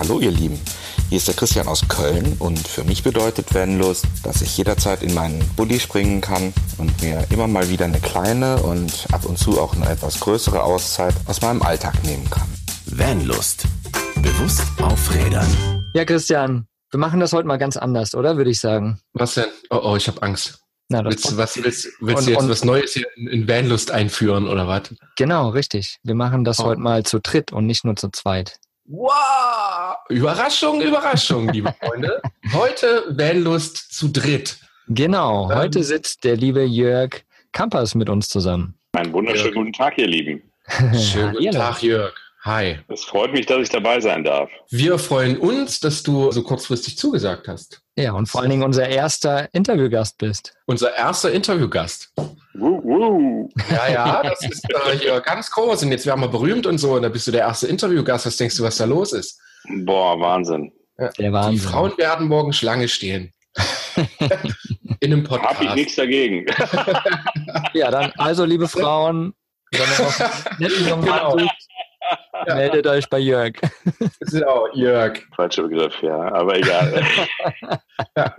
hallo ihr Lieben. Hier ist der Christian aus Köln und für mich bedeutet Vanlust, dass ich jederzeit in meinen Bulli springen kann und mir immer mal wieder eine kleine und ab und zu auch eine etwas größere Auszeit aus meinem Alltag nehmen kann. Vanlust. Bewusst aufrädern. Ja, Christian, wir machen das heute mal ganz anders, oder? Würde ich sagen. Was denn? Oh, oh, ich habe Angst. Na, das Willst, du- was, willst, willst und- du jetzt und- was Neues hier in, in Vanlust einführen oder was? Genau, richtig. Wir machen das Oh. heute mal zu dritt und nicht nur zu zweit. Wow! Überraschung, Überraschung, liebe Freunde. Heute Vanlust zu dritt. Genau, Ähm. heute sitzt der liebe Jörg Kampers mit uns zusammen. Einen wunderschönen Ja. guten Tag, ihr Lieben. Schönen guten. Tag, Jörg. Hi. Es freut mich, dass ich dabei sein darf. Wir freuen uns, dass du so kurzfristig zugesagt hast. Ja, und vor allen Dingen unser erster Interviewgast bist. Unser erster Interviewgast. Wuh, wuh. Ja, ja, das ist äh, hier ganz groß. Und jetzt werden wir berühmt und so. Und da bist du der erste Interviewgast. Was denkst du, was da los ist? Boah, Wahnsinn. Der Die Wahnsinn. Frauen werden morgen Schlange stehen. In einem Hab ich Podcast. nichts dagegen. Ja, dann also, liebe Frauen, wenn ihr noch netten Genau. Meldet euch bei Jörg. So, Jörg. Falscher Begriff, ja, aber egal.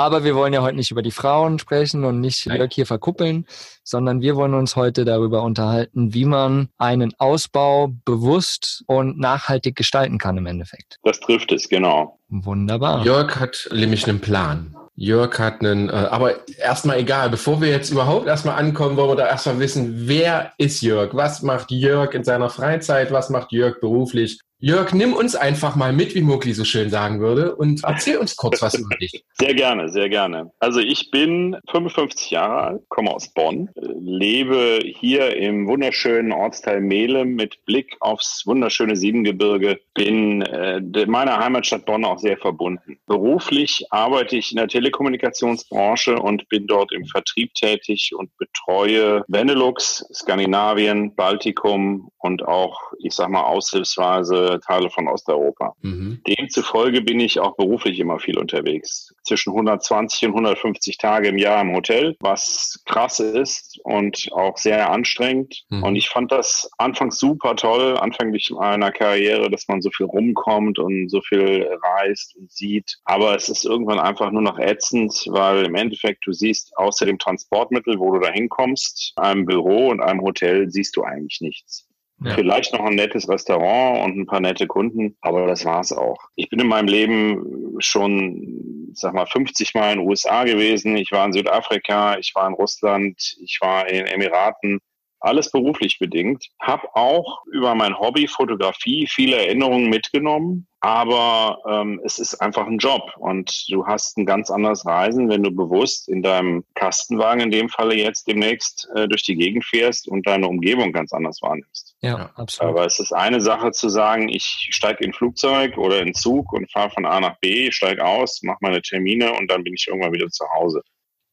Aber wir wollen ja heute nicht über die Frauen sprechen und nicht Nein. Jörg hier verkuppeln, sondern wir wollen uns heute darüber unterhalten, wie man einen Ausbau bewusst und nachhaltig gestalten kann im Endeffekt. Das trifft es, genau. Wunderbar. Jörg hat nämlich einen Plan. Jörg hat einen, äh, aber erstmal egal, bevor wir jetzt überhaupt erstmal ankommen, wollen wir da erstmal wissen, wer ist Jörg? Was macht Jörg in seiner Freizeit? Was macht Jörg beruflich? Jörg, nimm uns einfach mal mit, wie Mugli so schön sagen würde, und erzähl uns kurz was über dich. Sehr gerne, sehr gerne. Also ich bin 55 Jahre alt, komme aus Bonn, lebe hier im wunderschönen Ortsteil Mehlem mit Blick aufs wunderschöne Siebengebirge, bin äh, meiner Heimatstadt Bonn auch sehr verbunden. Beruflich arbeite ich in der Telekommunikationsbranche und bin dort im Vertrieb tätig und betreue Benelux, Skandinavien, Baltikum und auch, ich sag mal, aushilfsweise Teile von Osteuropa. Mhm. Demzufolge bin ich auch beruflich immer viel unterwegs. Zwischen 120 und 150 Tage im Jahr im Hotel, was krass ist und auch sehr anstrengend. Mhm. Und ich fand das anfangs super toll, anfänglich meiner Karriere, dass man so viel rumkommt und so viel reist und sieht. Aber es ist irgendwann einfach nur noch ätzend, weil im Endeffekt du siehst außer dem Transportmittel, wo du da hinkommst, einem Büro und einem Hotel siehst du eigentlich nichts. Ja. Vielleicht noch ein nettes Restaurant und ein paar nette Kunden, aber das war's auch. Ich bin in meinem Leben schon, sag mal, 50 Mal in den USA gewesen. Ich war in Südafrika, ich war in Russland, ich war in den Emiraten. Alles beruflich bedingt. Hab auch über mein Hobby Fotografie viele Erinnerungen mitgenommen, aber ähm, es ist einfach ein Job und du hast ein ganz anderes Reisen, wenn du bewusst in deinem Kastenwagen in dem Falle jetzt demnächst äh, durch die Gegend fährst und deine Umgebung ganz anders wahrnimmst. Ja, absolut. Aber es ist eine Sache zu sagen, ich steige in ein Flugzeug oder in Zug und fahre von A nach B, steige aus, mache meine Termine und dann bin ich irgendwann wieder zu Hause.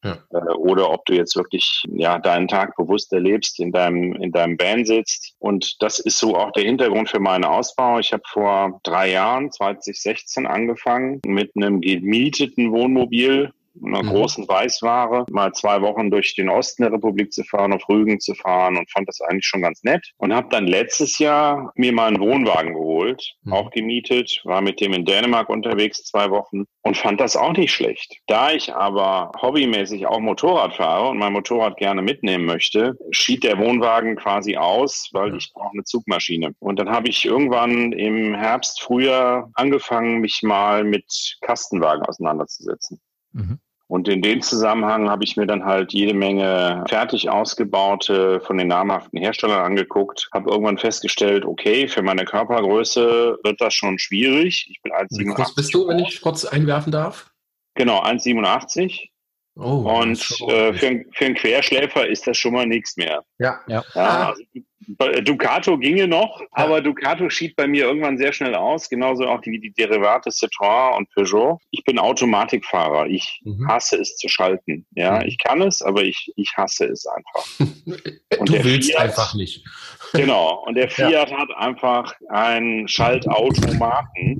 Ja. Äh, Oder ob du jetzt wirklich ja deinen Tag bewusst erlebst, in deinem in deinem Band sitzt. Und das ist so auch der Hintergrund für meinen Ausbau. Ich habe vor drei Jahren, 2016, angefangen mit einem gemieteten Wohnmobil einer Mhm. großen Weißware, mal zwei Wochen durch den Osten der Republik zu fahren, auf Rügen zu fahren und fand das eigentlich schon ganz nett. Und habe dann letztes Jahr mir mal einen Wohnwagen geholt, Mhm. auch gemietet, war mit dem in Dänemark unterwegs zwei Wochen und fand das auch nicht schlecht. Da ich aber hobbymäßig auch Motorrad fahre und mein Motorrad gerne mitnehmen möchte, schied der Wohnwagen quasi aus, weil ich brauche eine Zugmaschine. Und dann habe ich irgendwann im Herbst, Frühjahr angefangen, mich mal mit Kastenwagen auseinanderzusetzen. Mhm. Und in dem Zusammenhang habe ich mir dann halt jede Menge fertig ausgebaute von den namhaften Herstellern angeguckt, habe irgendwann festgestellt, okay, für meine Körpergröße wird das schon schwierig. Ich bin Wie groß 1,87 bist du, wenn ich kurz einwerfen darf? Genau, 1,87. Oh, Und äh, für, einen- für einen Querschläfer ist das schon mal nichts mehr. ja. Ja. Ja, also, bei- Ducato ginge noch, aber Ducato schied bei mir irgendwann sehr schnell aus, genauso auch wie die Derivate Citroën und Peugeot. Ich bin Automatikfahrer. Ich Mhm. hasse es zu schalten. Ja, Mhm. ich kann es, aber ich, ich hasse es einfach. Und du der willst Fiat- einfach nicht. Genau. Und der Ja. Fiat hat einfach einen Schaltautomaten,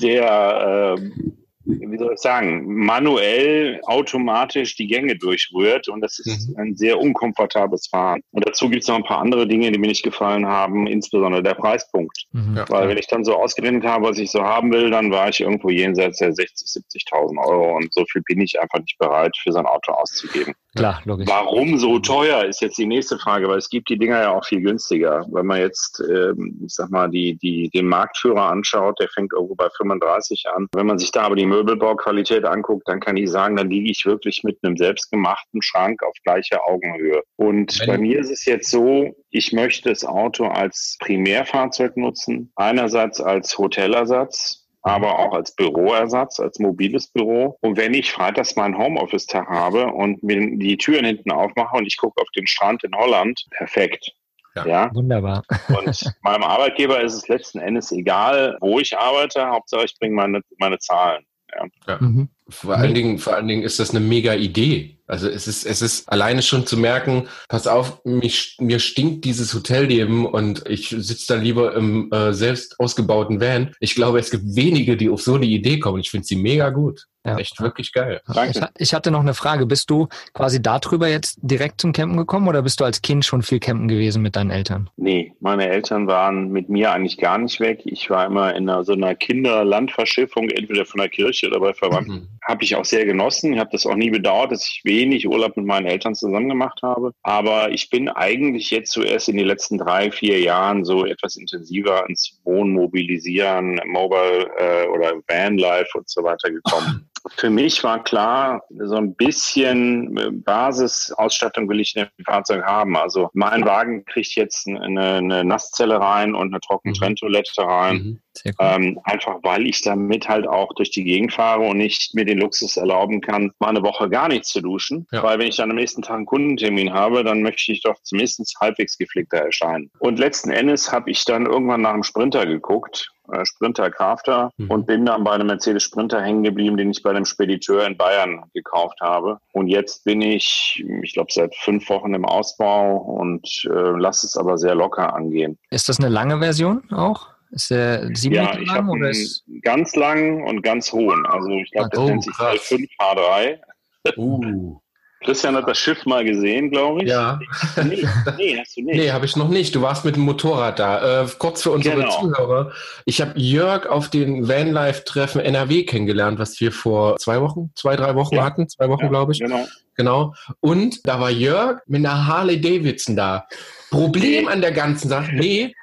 der, ähm, wie soll ich sagen, manuell automatisch die Gänge durchrührt und das ist Mhm. ein sehr unkomfortables Fahren. Und dazu gibt es noch ein paar andere Dinge, die mir nicht gefallen haben, insbesondere der Preispunkt. Mhm. Ja. Weil wenn ich dann so ausgerechnet habe, was ich so haben will, dann war ich irgendwo jenseits der 60.000, 70.000 Euro und so viel bin ich einfach nicht bereit, für so ein Auto auszugeben. Klar, logisch. Warum so teuer, ist jetzt die nächste Frage, weil es gibt die Dinger ja auch viel günstiger. Wenn man jetzt, ähm, ich sag mal, die, die, den Marktführer anschaut, der fängt irgendwo bei 35 an. Wenn man sich da aber die Möbelbauqualität anguckt, dann kann ich sagen, dann liege ich wirklich mit einem selbstgemachten Schrank auf gleicher Augenhöhe. Und Wenn- bei mir ist es jetzt so, ich möchte das Auto als Primärfahrzeug nutzen. Einerseits als Hotelersatz, aber auch als Büroersatz, als mobiles Büro. Und wenn ich freitags meinen Homeoffice-Tag habe und mir die Türen hinten aufmache und ich gucke auf den Strand in Holland, perfekt. Ja. Ja. Wunderbar. Und meinem Arbeitgeber ist es letzten Endes egal, wo ich arbeite. Hauptsache ich bringe meine, meine Zahlen. Mhm. Vor allen Dingen, vor allen Dingen ist das eine mega Idee. Also es ist, es ist alleine schon zu merken, pass auf, mich, mir stinkt dieses Hotelleben und ich sitze dann lieber im äh, selbst ausgebauten Van. Ich glaube, es gibt wenige, die auf so eine Idee kommen. Ich finde sie mega gut. Ja. Echt wirklich geil. Danke. Ich, ich hatte noch eine Frage. Bist du quasi darüber jetzt direkt zum Campen gekommen oder bist du als Kind schon viel campen gewesen mit deinen Eltern? Nee, meine Eltern waren mit mir eigentlich gar nicht weg. Ich war immer in einer, so einer Kinderlandverschiffung, entweder von der Kirche oder bei Verwandten. Mhm. Habe ich auch sehr genossen. Ich habe das auch nie bedauert, dass ich wenig Urlaub mit meinen Eltern zusammen gemacht habe. Aber ich bin eigentlich jetzt zuerst in den letzten drei, vier Jahren so etwas intensiver ins Wohnen, Mobilisieren, Mobile äh, oder Vanlife und so weiter gekommen. Für mich war klar, so ein bisschen äh, Basisausstattung will ich in dem Fahrzeug haben. Also mein Wagen kriegt jetzt eine, eine Nasszelle rein und eine Trockentrenntoilette rein. Mhm. Ähm, einfach weil ich damit halt auch durch die Gegend fahre und nicht mir den Luxus erlauben kann, mal eine Woche gar nichts zu duschen. Ja. Weil wenn ich dann am nächsten Tag einen Kundentermin habe, dann möchte ich doch zumindest halbwegs gepflegter erscheinen. Und letzten Endes habe ich dann irgendwann nach einem Sprinter geguckt, äh, Sprinter Crafter, Mhm. und bin dann bei einem Mercedes Sprinter hängen geblieben, den ich bei einem Spediteur in Bayern gekauft habe. Und jetzt bin ich, ich glaube, seit fünf Wochen im Ausbau und äh, lasse es aber sehr locker angehen. Ist das eine lange Version auch? Ist der sieben Ja, Meter lang oder einen ist ganz langen und ganz hohen. Also ich glaube, das Oh, nennt sich krass. L5 H3. Uh. Christian hat das Schiff mal gesehen, glaube ich. Ja. Nee, nee, hast du nicht. Nee, habe ich noch nicht. Du warst mit dem Motorrad da. Äh, kurz für unsere Genau. Zuhörer. Ich habe Jörg auf den Vanlife-Treffen NRW kennengelernt, was wir vor zwei Wochen, zwei, drei Wochen Ja. hatten. Zwei Wochen, Ja, glaube ich. Genau. Genau. Und da war Jörg mit einer Harley Davidson da. Problem an der ganzen Sache. Nee.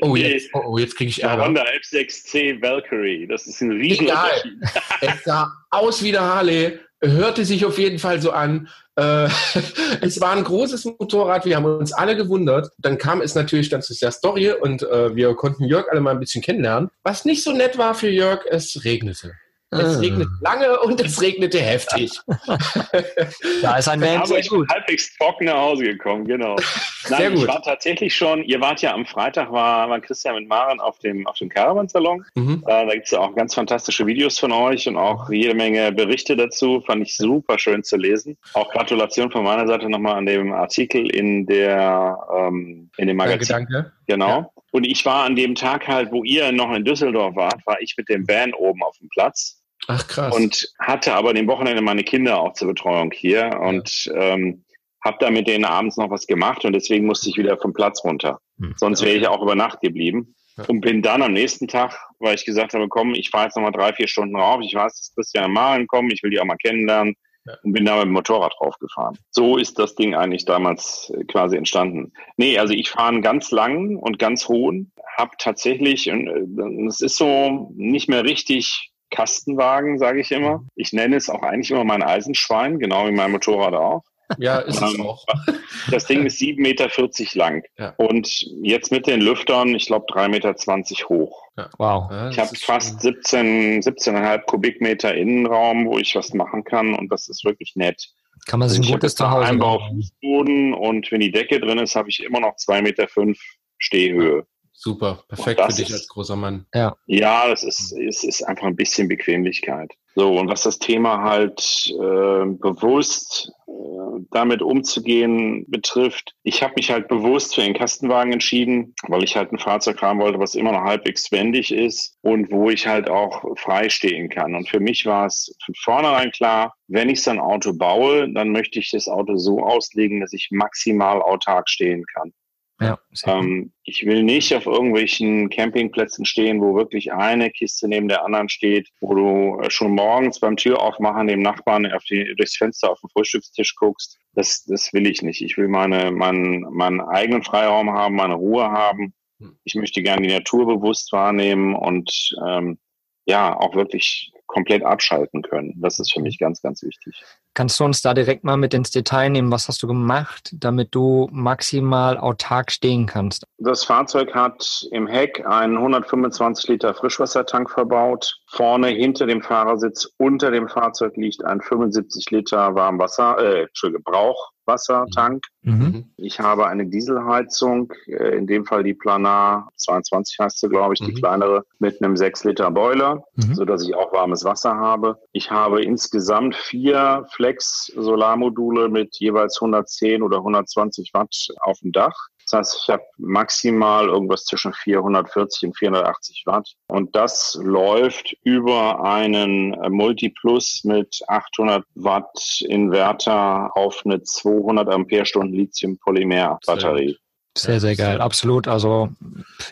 Oh, Nee. jetzt, oh, oh, jetzt kriege ich Ärger. Honda F6C Valkyrie. Das ist ein Riesenunterschied. Es sah aus wie der Harley, hörte sich auf jeden Fall so an. Äh, es war ein großes Motorrad, wir haben uns alle gewundert. Dann kam es natürlich dann zu der Story und äh, wir konnten Jörg alle mal ein bisschen kennenlernen. Was nicht so nett war für Jörg, es regnete. Es Ah. regnete lange und es regnete heftig. Da ist ein Van Aber ich bin halbwegs trocken nach Hause gekommen, genau. Nein, Sehr gut. ich war tatsächlich schon, ihr wart ja am Freitag, war, war Christian mit Maren auf dem, auf dem Caravan-Salon. Mhm. Äh, da gibt's ja auch ganz fantastische Videos von euch und auch jede Menge Berichte dazu. Fand ich super schön zu lesen. Auch Gratulation von meiner Seite nochmal an dem Artikel in der ähm, in dem Danke, Magazin. danke. Genau. Ja. Und ich war an dem Tag halt, wo ihr noch in Düsseldorf wart, war ich mit dem Van oben auf dem Platz Ach krass. und hatte aber dem Wochenende meine Kinder auch zur Betreuung hier und ähm, habe da mit denen abends noch was gemacht und deswegen musste ich wieder vom Platz runter. Hm. Sonst wäre ich auch über Nacht geblieben. Ja. Und bin dann am nächsten Tag, weil ich gesagt habe, komm, ich fahre jetzt nochmal drei, vier Stunden rauf. Ich weiß, dass Christian und Maren kommen, ich will die auch mal kennenlernen. Ja. Und bin da mit dem Motorrad draufgefahren. So ist das Ding eigentlich damals äh, quasi entstanden. Nee, also ich fahre einen ganz langen und ganz hohen, habe tatsächlich, und äh, es ist so nicht mehr richtig Kastenwagen, sage ich immer. Ich nenne es auch eigentlich immer mein Eisenschwein, genau wie mein Motorrad auch. ja, ist es Ähm, auch. Das Ding ist 7,40 Meter lang Ja. und jetzt mit den Lüftern, ich glaube 3,20 Meter hoch. Wow. Ja, Ich das habe fast 17, 17,5 Kubikmeter Innenraum, wo ich was machen kann und das ist wirklich nett. Kann man sich Also ein ich gutes Zuhause Einbau. Fußboden und wenn die Decke drin ist, habe ich immer noch 2,5 Meter Stehhöhe. Super, perfekt für das dich ist- als großer Mann. Ja, es ist, es ist einfach ein bisschen Bequemlichkeit. So, und was das Thema halt äh, bewusst damit umzugehen betrifft. Ich habe mich halt bewusst für den Kastenwagen entschieden, weil ich halt ein Fahrzeug haben wollte, was immer noch halbwegs wendig ist und wo ich halt auch frei stehen kann. Und für mich war es von vornherein klar, wenn ich so ein Auto baue, dann möchte ich das Auto so auslegen, dass ich maximal autark stehen kann. Ja, ähm, ich will nicht auf irgendwelchen Campingplätzen stehen, wo wirklich eine Kiste neben der anderen steht, wo du äh, schon morgens beim Türaufmachen dem Nachbarn auf die, durchs Fenster auf den Frühstückstisch guckst. Das, das will ich nicht. Ich will meine, meinen, meinen eigenen Freiraum haben, meine Ruhe haben. Hm. Ich möchte gerne die Natur bewusst wahrnehmen und ähm, ja, auch wirklich komplett abschalten können. Das ist für mich ganz, ganz wichtig. Kannst du uns da direkt mal mit ins Detail nehmen? Was hast du gemacht, damit du maximal autark stehen kannst? Das Fahrzeug hat im Heck einen 125 Liter Frischwassertank verbaut. Vorne hinter dem Fahrersitz unter dem Fahrzeug liegt ein 75 Liter Warmwasser, äh, Entschuldigung, Brauch, Wassertank. Mhm. mhm. Ich habe eine Dieselheizung, äh, in dem Fall die Planar 22 heißt sie, glaube ich, mhm. die kleinere, mit einem 6 Liter Boiler, mhm. so dass ich auch warmes Wasser habe. Ich habe insgesamt vier Flex Solarmodule mit jeweils 110 oder 120 Watt auf dem Dach. Das heißt, ich habe maximal irgendwas zwischen 440 und 480 Watt. Und das läuft über einen Multiplus mit 800 Watt Inverter auf eine 200 Ampere-Stunden Lithium-Polymer-Batterie. Sehr, sehr geil. Absolut. Also,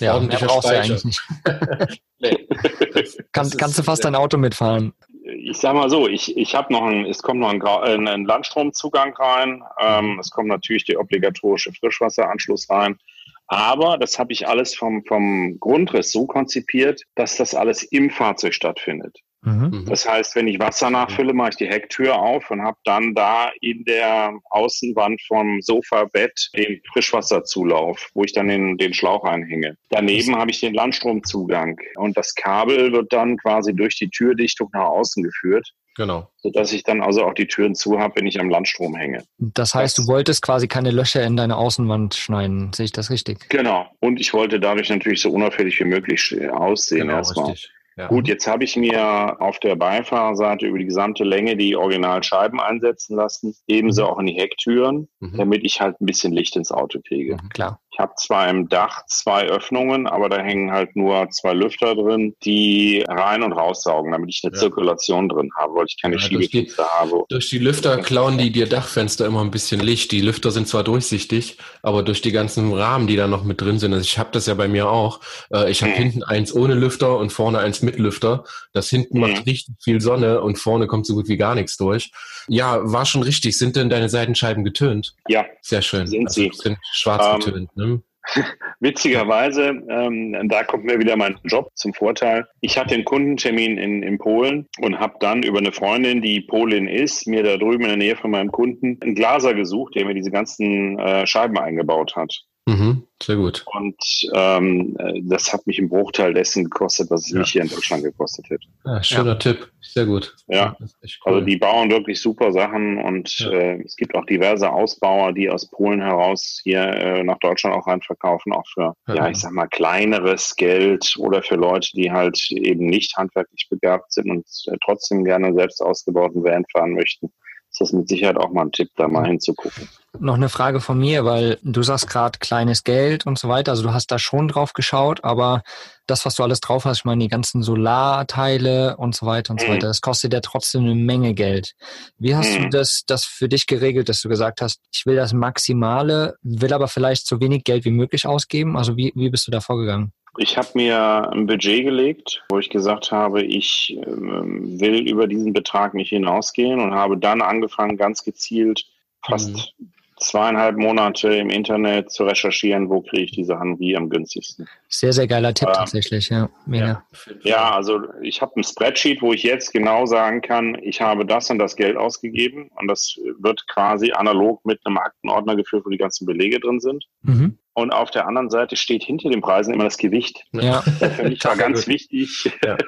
ja, mehr brauchst du eigentlich nicht. Kann, kannst du fast dein Auto mitfahren ich sag mal so, ich, ich habe noch ein, es kommt noch ein, äh, ein Landstromzugang rein, ähm, es kommt natürlich der obligatorische Frischwasseranschluss rein. Aber das habe ich alles vom, vom Grundriss so konzipiert, dass das alles im Fahrzeug stattfindet. Mhm. mhm. Das heißt, wenn ich Wasser nachfülle, mache ich die Hecktür auf und habe dann da in der Außenwand vom Sofabett den Frischwasserzulauf, wo ich dann den, den Schlauch einhänge. Daneben habe ich den Landstromzugang und das Kabel wird dann quasi durch die Türdichtung nach außen geführt. Genau. Sodass ich dann also auch die Türen zu habe, wenn ich am Landstrom hänge. Das heißt, das, du wolltest quasi keine Löcher in deine Außenwand schneiden. Sehe ich das richtig? Genau. Und ich wollte dadurch natürlich so unauffällig wie möglich aussehen genau, erstmal. Richtig. Ja. Gut, jetzt habe ich mir auf der Beifahrerseite über die gesamte Länge die Originalscheiben einsetzen lassen, ebenso mhm. auch in die Hecktüren, mhm. damit ich halt ein bisschen Licht ins Auto kriege. Mhm, klar. Ich habe zwar im Dach zwei Öffnungen, aber da hängen halt nur zwei Lüfter drin, die rein und raussaugen, damit ich eine ja. Zirkulation drin habe, weil ich keine ja, Schiebefenster habe. Durch die Lüfter klauen die dir Dachfenster immer ein bisschen Licht. Die Lüfter sind zwar durchsichtig, aber durch die ganzen Rahmen, die da noch mit drin sind, also ich habe das ja bei mir auch. Äh, ich habe hm. hinten eins ohne Lüfter und vorne eins mit Lüfter. Das hinten hm. macht richtig viel Sonne und vorne kommt so gut wie gar nichts durch. Ja, war schon richtig. Sind denn deine Seitenscheiben getönt? Ja. Sehr schön. Sind also, sie. Sind schwarz ähm, getönt, ne? Witzigerweise, ähm, da kommt mir wieder mein Job zum Vorteil. Ich hatte einen Kundentermin in, in Polen und habe dann über eine Freundin, die Polin ist, mir da drüben in der Nähe von meinem Kunden einen Glaser gesucht, der mir diese ganzen äh, Scheiben eingebaut hat. Mhm, sehr gut. Und ähm, das hat mich im Bruchteil dessen gekostet, was es ja. mich hier in Deutschland gekostet hätte. Ja, schöner ja. Tipp, sehr gut. Ja, cool. also die bauen wirklich super Sachen und äh, es gibt auch diverse Ausbauer, die aus Polen heraus hier äh, nach Deutschland auch rein verkaufen, auch für, ja. ich sag mal, kleineres Geld oder für Leute, die halt eben nicht handwerklich begabt sind und äh, trotzdem gerne selbst ausgebauten Van fahren möchten ist das mit Sicherheit auch mal ein Tipp, da mal hinzugucken. Noch eine Frage von mir, weil du sagst gerade kleines Geld und so weiter. Also du hast da schon drauf geschaut, aber das, was du alles drauf hast, ich meine, die ganzen Solarteile und so weiter und mhm. so weiter, das kostet ja trotzdem eine Menge Geld. Wie hast mhm. du das, das für dich geregelt, dass du gesagt hast, ich will das Maximale, will aber vielleicht so wenig Geld wie möglich ausgeben? Also wie, wie bist du da vorgegangen? Ich habe mir ein Budget gelegt, wo ich gesagt habe, ich ähm, will über diesen Betrag nicht hinausgehen und habe dann angefangen, ganz gezielt fast mhm zweieinhalb Monate im Internet zu recherchieren, wo kriege ich die Sachen wie am günstigsten. Sehr, sehr geiler Tipp ähm, tatsächlich, ja. Mega. Ja, also ich habe ein Spreadsheet, wo ich jetzt genau sagen kann, ich habe das und das Geld ausgegeben und das wird quasi analog mit einem Aktenordner geführt, wo die ganzen Belege drin sind. Mhm. Und auf der anderen Seite steht hinter den Preisen immer das Gewicht. Ja. Für mich war ganz wichtig, ja.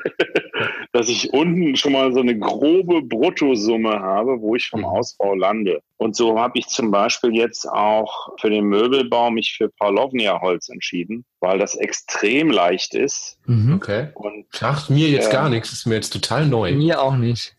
dass ich unten schon mal so eine grobe Bruttosumme habe, wo ich vom mhm. Ausbau lande. Und so habe ich zum Beispiel jetzt auch für den Möbelbau mich für Paulovnia-Holz entschieden, weil das extrem leicht ist. Mhm. Okay. Und sagt mir jetzt äh, gar nichts, ist mir jetzt total neu. Mir auch nicht.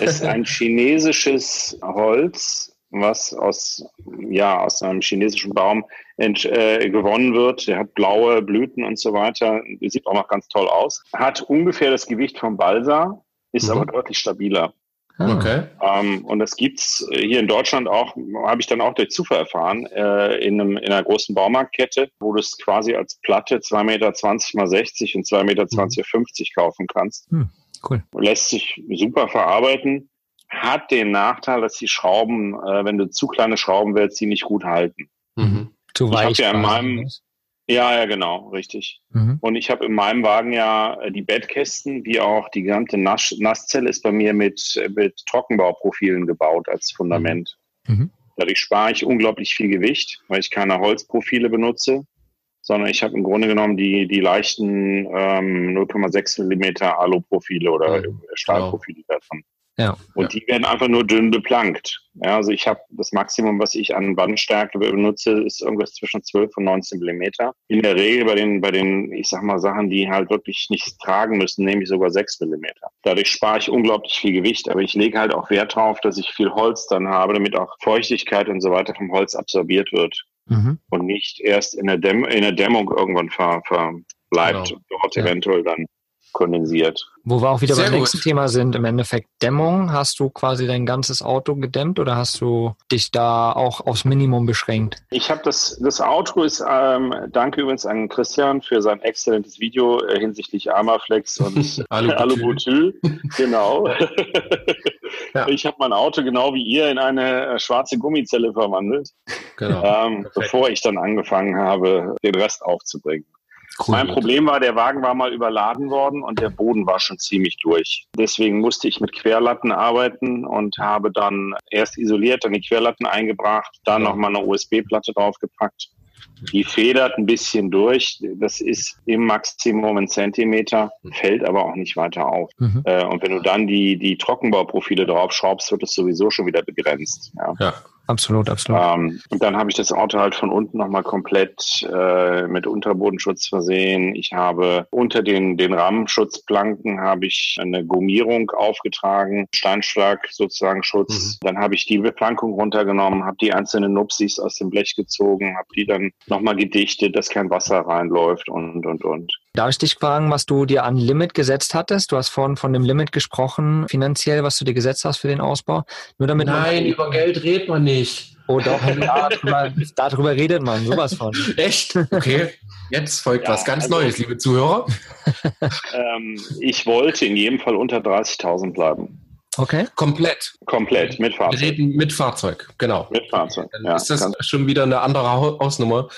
ist ein chinesisches Holz, was aus, ja, aus einem chinesischen Baum äh, gewonnen wird. Der hat blaue Blüten und so weiter. Sieht auch noch ganz toll aus. Hat ungefähr das Gewicht vom Balsa, ist Mhm. aber deutlich stabiler. Ah. Okay. Ähm, und das gibt's hier in Deutschland auch, habe ich dann auch durch Zufall erfahren, äh, in, einem, in einer großen Baumarktkette, wo du es quasi als Platte 2,20 Meter mal 60 und 2,20 Meter 50 kaufen kannst. Cool. Lässt sich super verarbeiten, hat den Nachteil, dass die Schrauben, äh, wenn du zu kleine Schrauben willst, die nicht gut halten. Mhm. Zu Ich hab weich. ja in meinem- ne? Ja, ja, genau, richtig. Mhm. Und ich habe in meinem Wagen ja äh, die Bettkästen, wie auch die gesamte Nass Nasszelle ist bei mir mit, mit Trockenbauprofilen gebaut als Fundament. Mhm. Dadurch spare ich unglaublich viel Gewicht, weil ich keine Holzprofile benutze, sondern ich habe im Grunde genommen die, die leichten ähm, 0,6 Millimeter Aluprofile oder Mhm, Stahlprofile davon. Ja. Und die werden einfach nur dünn beplankt. Ja, also ich habe das Maximum, was ich an Wandstärke benutze, ist irgendwas zwischen 12 und 19 Millimeter. In der Regel bei den, bei den, ich sag mal, Sachen, die halt wirklich nichts tragen müssen, nehme ich sogar 6 Millimeter. Dadurch spare ich unglaublich viel Gewicht, aber ich lege halt auch Wert darauf, dass ich viel Holz dann habe, damit auch Feuchtigkeit und so weiter vom Holz absorbiert wird Mhm. und nicht erst in der, Dämm in der Dämmung irgendwann ver verbleibt Genau. und dort Ja. eventuell dann kondensiert. Wo wir auch wieder Sehr beim gut. nächsten Thema sind, im Endeffekt Dämmung. Hast du quasi dein ganzes Auto gedämmt oder hast du dich da auch aufs Minimum beschränkt? Ich habe das, das Outro ist, ähm, danke übrigens an Christian für sein exzellentes Video äh, hinsichtlich Armaflex und Alubutyl. Genau. Ja. Ich habe mein Auto genau wie ihr in eine äh, schwarze Gummizelle verwandelt, Genau. ähm, bevor ich dann angefangen habe, den Rest aufzubringen. Mein Problem war, der Wagen war mal überladen worden und der Boden war schon ziemlich durch. Deswegen musste ich mit Querlatten arbeiten und habe dann erst isoliert, dann die Querlatten eingebracht, dann Ja. nochmal eine USB-Platte draufgepackt. Die federt ein bisschen durch. Das ist im Maximum ein Zentimeter, fällt aber auch nicht weiter auf. Mhm. Äh, Und wenn du dann die, die Trockenbauprofile draufschraubst, wird es sowieso schon wieder begrenzt. Ja. Ja. Absolut, absolut. Ähm, und dann habe ich das Auto halt von unten nochmal komplett äh, mit Unterbodenschutz versehen. Ich habe unter den, den Rahmenschutzplanken habe ich eine Gummierung aufgetragen, Steinschlag sozusagen Schutz. Dann habe ich die Beplankung runtergenommen, habe die einzelnen Nupsis aus dem Blech gezogen, habe die dann nochmal gedichtet, dass kein Wasser reinläuft und, und, und. Darf ich dich fragen, was du dir an Limit gesetzt hattest? Du hast vorhin von dem Limit gesprochen, finanziell, was du dir gesetzt hast für den Ausbau. Nur damit Nein, man, über Geld redet man nicht. Oh doch, darüber, darüber redet man, sowas von. Echt? Okay. Jetzt folgt Ja, was ganz also- Neues, liebe Zuhörer. Ähm, ich wollte in jedem Fall unter 30.000 bleiben. Okay. Komplett. Komplett, mit Wir Fahrzeug. reden mit Fahrzeug, genau. Mit Fahrzeug, Dann ja. ist das schon wieder eine andere Hausnummer,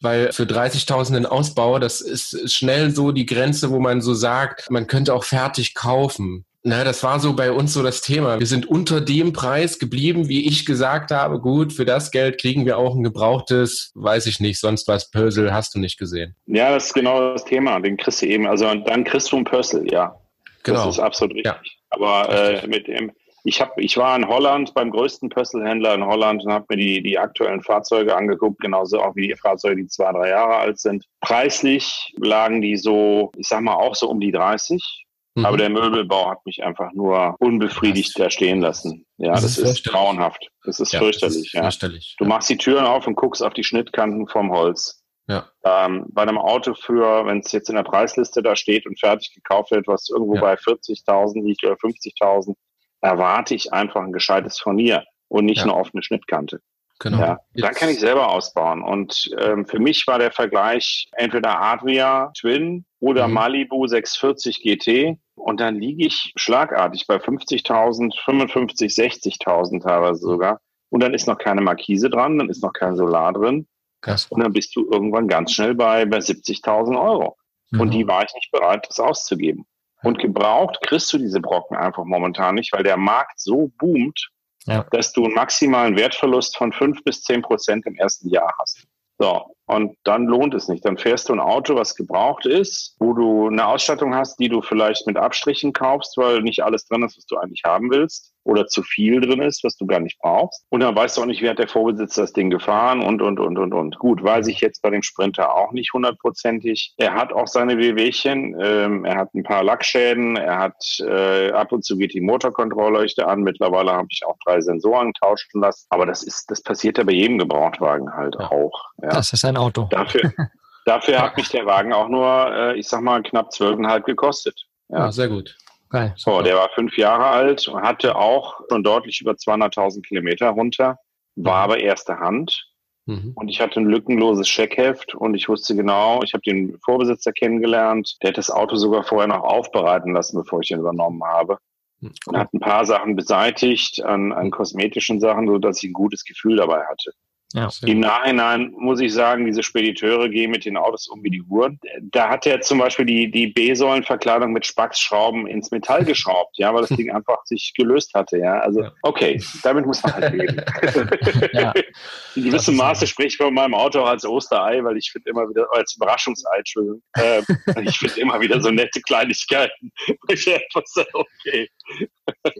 weil für 30.000 ein Ausbau, das ist schnell so die Grenze, wo man so sagt, man könnte auch fertig kaufen. Na, das war so bei uns so das Thema. Wir sind unter dem Preis geblieben, wie ich gesagt habe. Gut, für das Geld kriegen wir auch ein gebrauchtes, weiß ich nicht, sonst was Pösel hast du nicht gesehen. Ja, das ist genau das Thema. Den kriegst du eben. Also dann kriegst du einen Pössl, ja. Genau. Das ist absolut richtig. Ja. Aber äh, mit dem, ich habe, ich war in Holland beim größten Pösselhändler in Holland und habe mir die die aktuellen Fahrzeuge angeguckt, genauso auch wie die Fahrzeuge, die zwei drei Jahre alt sind. Preislich lagen die so, ich sag mal auch so um die 30. Mhm. Aber der Möbelbau hat mich einfach nur unbefriedigt da stehen lassen. Ja, Das das, ist ist grauenhaft. Das ist Ja, fürchterlich. das ist ja. fürchterlich. Du machst die Türen auf und guckst auf die Schnittkanten vom Holz. Ja. Ähm, bei einem Auto für, wenn es jetzt in der Preisliste da steht und fertig gekauft wird, was irgendwo Ja. bei 40.000 liegt oder 50.000, erwarte ich einfach ein gescheites Furnier und nicht Ja. eine offene Schnittkante. Genau. Ja, dann kann ich selber ausbauen. Und ähm, für mich war der Vergleich entweder Adria Twin oder Mhm. Malibu 640 GT. Und dann liege ich schlagartig bei 50.000, 55, 60.000 teilweise sogar. Und dann ist noch keine Markise dran, dann ist noch kein Solar drin. Krass. Und dann bist du irgendwann ganz schnell bei, bei 70.000 Euro. Mhm. Und die war ich nicht bereit, das auszugeben. Und gebraucht kriegst du diese Brocken einfach momentan nicht, weil der Markt so boomt, Ja. dass du einen maximalen Wertverlust von fünf bis zehn Prozent im ersten Jahr hast. So. Und dann lohnt es nicht. Dann fährst du ein Auto, was gebraucht ist, wo du eine Ausstattung hast, die du vielleicht mit Abstrichen kaufst, weil nicht alles drin ist, was du eigentlich haben willst oder zu viel drin ist, was du gar nicht brauchst. Und dann weißt du auch nicht, wie hat der Vorbesitzer das Ding gefahren und, und, und, und, und. Gut, weiß ich jetzt bei dem Sprinter auch nicht hundertprozentig. Er hat auch seine Wehwehchen, ähm, er hat ein paar Lackschäden, er hat äh, ab und zu geht die Motorkontrollleuchte an. Mittlerweile habe ich auch drei Sensoren tauschen lassen. Aber das ist, das passiert ja bei jedem Gebrauchtwagen halt ja. auch. Ja. Das ist ein Auto. Dafür, dafür hat mich der Wagen auch nur, äh, ich sag mal, knapp zwölfeinhalb gekostet. Ja. ja, sehr gut. Geil, so, der war fünf Jahre alt und hatte auch schon deutlich über 200.000 Kilometer runter, war mhm. aber erste Hand. Mhm. Und ich hatte ein lückenloses Scheckheft und ich wusste genau, ich habe den Vorbesitzer kennengelernt. Der hat das Auto sogar vorher noch aufbereiten lassen, bevor ich ihn übernommen habe. Mhm. Und hat ein paar Sachen beseitigt an, an kosmetischen Sachen, so dass ich ein gutes Gefühl dabei hatte. Ja. Im Nachhinein muss ich sagen, diese Spediteure gehen mit den Autos um wie die Uhren. Da hat er zum Beispiel die, die B-Säulenverkleidung mit Spaxschrauben ins Metall geschraubt, ja, weil das Ding einfach sich gelöst hatte, ja. Also, okay, damit muss man halt leben. ja. In gewissem Maße spreche ich bei meinem Auto auch als Osterei, weil ich finde immer wieder, als Überraschungsei, Entschuldigung, äh, ich finde immer wieder so nette Kleinigkeiten. ich einfach so, okay.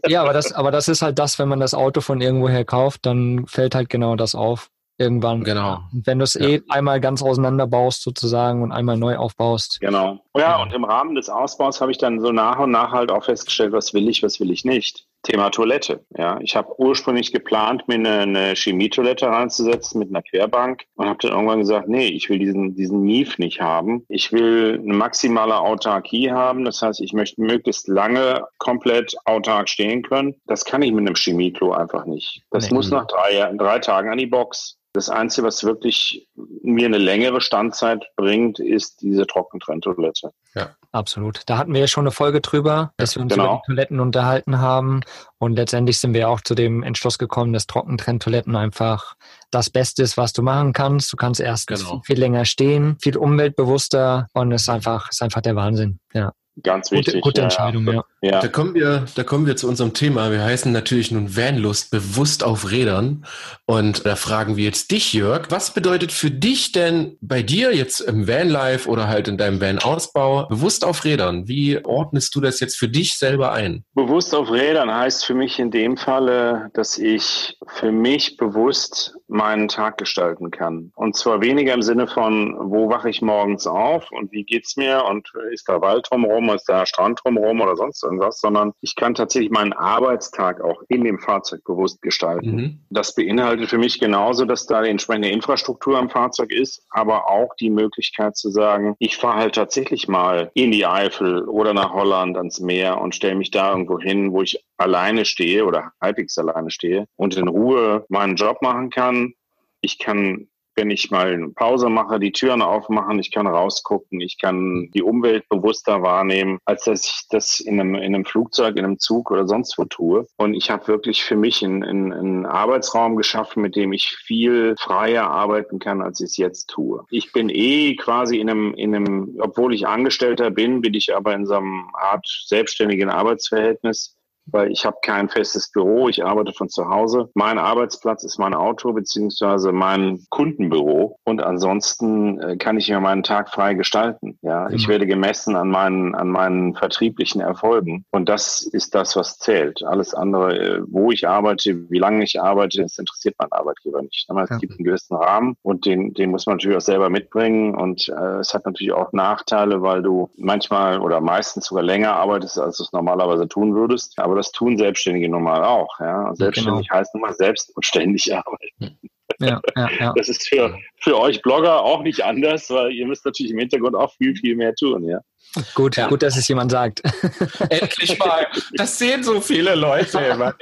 Ja, aber das, aber das ist halt das, wenn man das Auto von irgendwoher kauft, dann fällt halt genau das auf irgendwann. Genau. Wenn du es ja. eh einmal ganz auseinanderbaust sozusagen und einmal neu aufbaust. Genau. Ja, und im Rahmen des Ausbaus habe ich dann so nach und nach halt auch festgestellt, was will ich, was will ich nicht. Thema Toilette. Ja, ich habe ursprünglich geplant, mir eine, eine Chemietoilette reinzusetzen mit einer Querbank und habe dann irgendwann gesagt, nee, ich will diesen diesen Mief nicht haben. Ich will eine maximale Autarkie haben. Das heißt, ich möchte möglichst lange komplett autark stehen können. Das kann ich mit einem Chemieklo einfach nicht. Das nee. muss nach drei, drei Tagen an die Box. Das Einzige, was wirklich mir eine längere Standzeit bringt, ist diese Trockentrenntoilette. Ja, absolut. Da hatten wir ja schon eine Folge drüber, dass wir uns genau. über die Toiletten unterhalten haben. Und letztendlich sind wir auch zu dem Entschluss gekommen, dass Trockentrenntoiletten einfach das Beste ist, was du machen kannst. Du kannst erst genau. viel länger stehen, viel umweltbewusster und es ist einfach, ist einfach der Wahnsinn. Ja. Ganz wichtig. Gute, gute Entscheidung, ja. ja. Da, kommen wir, da kommen wir zu unserem Thema. Wir heißen natürlich nun Vanlust bewusst auf Rädern. Und da fragen wir jetzt dich, Jörg, was bedeutet für dich denn bei dir jetzt im Vanlife oder halt in deinem Van-Ausbau bewusst auf Rädern? Wie ordnest du das jetzt für dich selber ein? Bewusst auf Rädern heißt für mich in dem Falle, dass ich für mich bewusst meinen Tag gestalten kann. Und zwar weniger im Sinne von, wo wache ich morgens auf und wie geht's mir und ist da Wald drumherum, ist da Strand drumherum oder sonst irgendwas, sondern ich kann tatsächlich meinen Arbeitstag auch in dem Fahrzeug bewusst gestalten. Mhm. Das beinhaltet für mich genauso, dass da die entsprechende Infrastruktur am Fahrzeug ist, aber auch die Möglichkeit zu sagen, ich fahre halt tatsächlich mal in die Eifel oder nach Holland ans Meer und stelle mich da irgendwo hin, wo ich alleine stehe oder halbwegs alleine stehe und in Ruhe meinen Job machen kann. Ich kann wenn ich mal eine Pause mache, die Türen aufmachen, ich kann rausgucken, ich kann die Umwelt bewusster wahrnehmen, als dass ich das in einem, in einem Flugzeug, in einem Zug oder sonst wo tue. Und ich habe wirklich für mich einen, einen, einen Arbeitsraum geschaffen, mit dem ich viel freier arbeiten kann, als ich es jetzt tue. Ich bin eh quasi in einem, in einem, obwohl ich Angestellter bin, bin ich aber in so einem Art selbstständigen Arbeitsverhältnis weil ich habe kein festes Büro, ich arbeite von zu Hause. Mein Arbeitsplatz ist mein Auto beziehungsweise mein Kundenbüro und ansonsten äh, kann ich mir meinen Tag frei gestalten. Ja, mhm. ich werde gemessen an meinen an meinen vertrieblichen Erfolgen und das ist das, was zählt. Alles andere, äh, wo ich arbeite, wie lange ich arbeite, das interessiert mein Arbeitgeber nicht. Aber es ja. gibt einen gewissen Rahmen und den den muss man natürlich auch selber mitbringen und äh, es hat natürlich auch Nachteile, weil du manchmal oder meistens sogar länger arbeitest, als du es normalerweise tun würdest. Aber das tun Selbstständige normal auch. Ja? Selbstständig genau. heißt nun mal selbst und ständig arbeiten. Ja, ja, ja. Das ist für, für euch Blogger auch nicht anders, weil ihr müsst natürlich im Hintergrund auch viel, viel mehr tun. Ja? Gut, ja. gut, dass es jemand sagt. Endlich mal. Das sehen so viele Leute immer.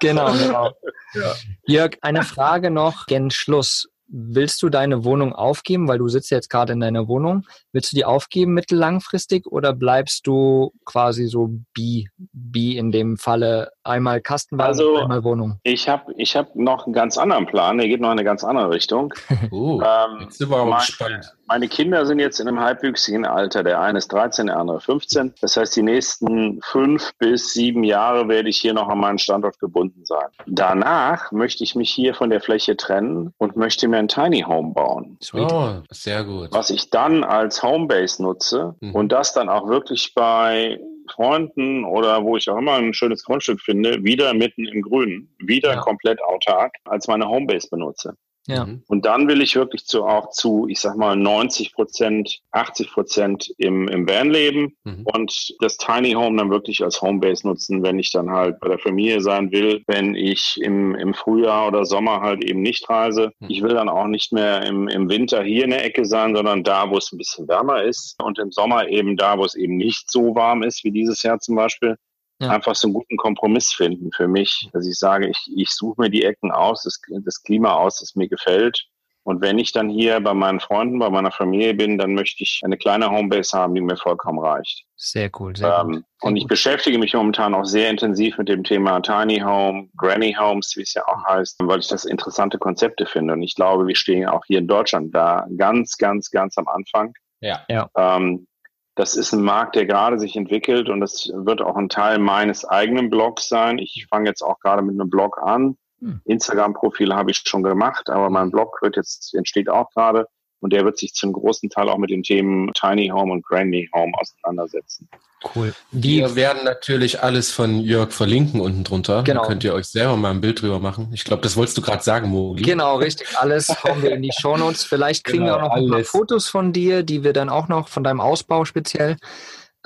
Genau, genau. Ja. Jörg, eine Frage noch gen Schluss willst du deine Wohnung aufgeben, weil du sitzt jetzt gerade in deiner Wohnung? Willst du die aufgeben mittellangfristig oder bleibst du quasi so bi, wie in dem Falle einmal Kastenwagen, Also, einmal Wohnung? Ich habe ich hab noch einen ganz anderen Plan, der geht noch in eine ganz andere Richtung. Oh, Ähm, jetzt sind wir aber mein- gespannt. Meine Kinder sind jetzt in einem halbwüchsigen Alter. Der eine ist 13, der andere 15. Das heißt, die nächsten fünf bis sieben Jahre werde ich hier noch an meinen Standort gebunden sein. Danach möchte ich mich hier von der Fläche trennen und möchte mir ein Tiny Home bauen. Sweet. Oh, sehr gut. Was ich dann als Homebase nutze Mhm. und das dann auch wirklich bei Freunden oder wo ich auch immer ein schönes Grundstück finde, wieder mitten im Grünen, wieder Ja. komplett autark als meine Homebase benutze. Ja. Mhm. Und dann will ich wirklich zu, auch zu, ich sag mal, 90 Prozent, 80 Prozent im, im Van leben Mhm. und das Tiny Home dann wirklich als Homebase nutzen, wenn ich dann halt bei der Familie sein will, wenn ich im, im Frühjahr oder Sommer halt eben nicht reise. Mhm. Ich will dann auch nicht mehr im, im Winter hier in der Ecke sein, sondern da, wo es ein bisschen wärmer ist und im Sommer eben da, wo es eben nicht so warm ist wie dieses Jahr zum Beispiel Ja. einfach so einen guten Kompromiss finden für mich, dass ich sage, ich, ich suche mir die Ecken aus, das, das Klima aus, das mir gefällt. Und wenn ich dann hier bei meinen Freunden, bei meiner Familie bin, dann möchte ich eine kleine Homebase haben, die mir vollkommen reicht. Sehr cool, sehr gut. Ähm, und ich beschäftige mich momentan auch sehr intensiv mit dem Thema Tiny Home, Granny Homes, wie es ja auch heißt, weil ich das interessante Konzepte finde. Und ich glaube, wir stehen auch hier in Deutschland da ganz, ganz, ganz am Anfang. Ja. Ähm, das ist ein Markt, der gerade sich entwickelt und das wird auch ein Teil meines eigenen Blogs sein. Ich fange jetzt auch gerade mit einem Blog an. Hm. Instagram-Profil habe ich schon gemacht, aber mein Blog wird jetzt, entsteht auch gerade und der wird sich zum großen Teil auch mit den Themen Tiny Home und Granny Home auseinandersetzen. Cool. Wir werden natürlich alles von Jörg verlinken unten drunter. Genau. Da könnt ihr euch selber mal ein Bild drüber machen. Ich glaube, das wolltest du gerade sagen, Mogli. Genau, richtig. Alles hauen wir in die Shownotes. Vielleicht kriegen wir Genau, auch noch ein paar alles. Fotos von dir, die wir dann auch noch von deinem Ausbau speziell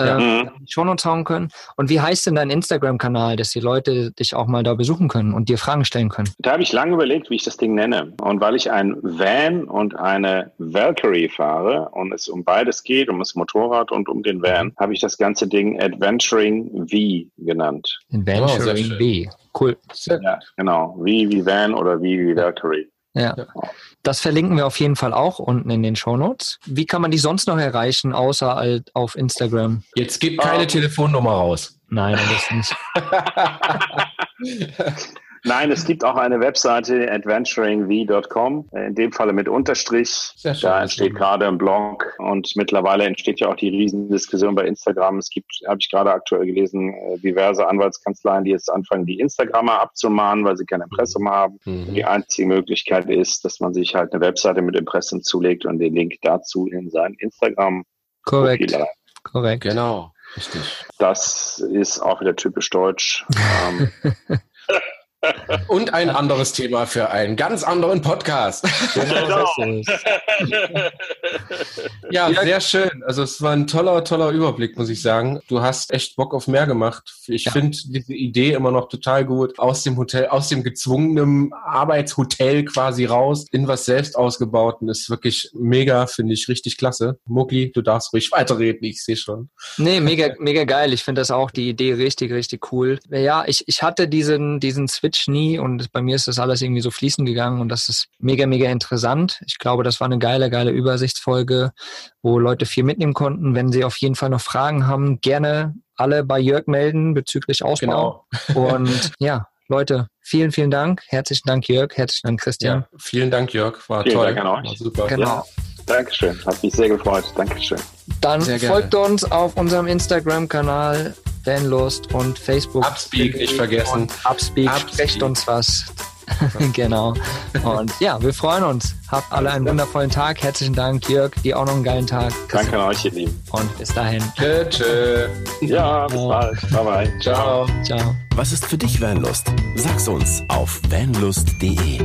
Ja. äh, Mhm. Shownotes hauen können. Und wie heißt denn dein Instagram-Kanal, dass die Leute dich auch mal da besuchen können und dir Fragen stellen können? Da habe ich lange überlegt, wie ich das Ding nenne. Und weil ich ein Van und eine Valkyrie fahre und es um beides geht, um das Motorrad und um den Van, habe ich das ganze Ding Adventuring V genannt. Adventuring schön. B. Cool. Ja, genau. V wie Van oder V wie Valkyrie. Ja. Das verlinken wir auf jeden Fall auch unten in den Shownotes. Wie kann man die sonst noch erreichen, außer halt auf Instagram? Jetzt gib keine Ähm. Telefonnummer raus. Nein, das nicht. Nein, es gibt auch eine Webseite adventuringv.com, äh, in dem Falle mit Unterstrich. Sehr schön. Da entsteht gerade ein Blog und mittlerweile entsteht ja auch die Riesendiskussion bei Instagram. Es gibt, habe ich gerade aktuell gelesen, äh, diverse Anwaltskanzleien, die jetzt anfangen, die Instagrammer abzumahnen, weil sie kein Impressum haben. Mhm. Die einzige Möglichkeit ist, dass man sich halt eine Webseite mit Impressum zulegt und den Link dazu in sein Instagram Korrekt. Korrekt. Genau, richtig. Das ist auch wieder typisch deutsch. Und ein anderes Thema für einen ganz anderen Podcast. Genau, Ja. sehr schön. Also es war ein toller, toller Überblick, muss ich sagen. Du hast echt Bock auf mehr gemacht. Ich Ja. finde diese Idee immer noch total gut. Aus dem Hotel, aus dem gezwungenen Arbeitshotel quasi raus in was selbst ausgebauten ist wirklich mega, finde ich richtig klasse. Muckli, du darfst ruhig weiterreden, ich sehe schon. Nee, mega, mega geil. Ich finde das auch die Idee richtig, richtig cool. Ja, ich, ich hatte diesen, diesen Switch nie und bei mir ist das alles irgendwie so fließen gegangen und das ist mega, mega interessant. Ich glaube, das war eine geile, geile Übersichtsfolge, wo Leute viel mitnehmen konnten. Wenn sie auf jeden Fall noch Fragen haben, gerne alle bei Jörg melden bezüglich Ausbau. Genau. Und ja, Leute, vielen, vielen Dank. Herzlichen Dank, Jörg. Herzlichen Dank, Christian. Ja, vielen Dank, Jörg. War Vielen toll. Dank an euch. War super. Genau. Dankeschön. Hat mich sehr gefreut. Dankeschön. Dann Sehr gerne. folgt uns auf unserem Instagram-Kanal Vanlust und Facebook. Upspeak nicht vergessen. Und Upspeak, Upspeak. sprecht uns was. genau. Und ja, wir freuen uns. Habt alle einen wundervollen Tag. Herzlichen Dank, Jörg. Dir auch noch einen geilen Tag. Danke an euch, ihr Lieben. Und bis dahin. Tschö, tschö. Ja, bis bald. Bye bye. Ciao. Ciao. Was ist für dich Vanlust? Sag's uns auf vanlust.de.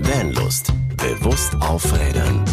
Vanlust. Bewusst aufrädern.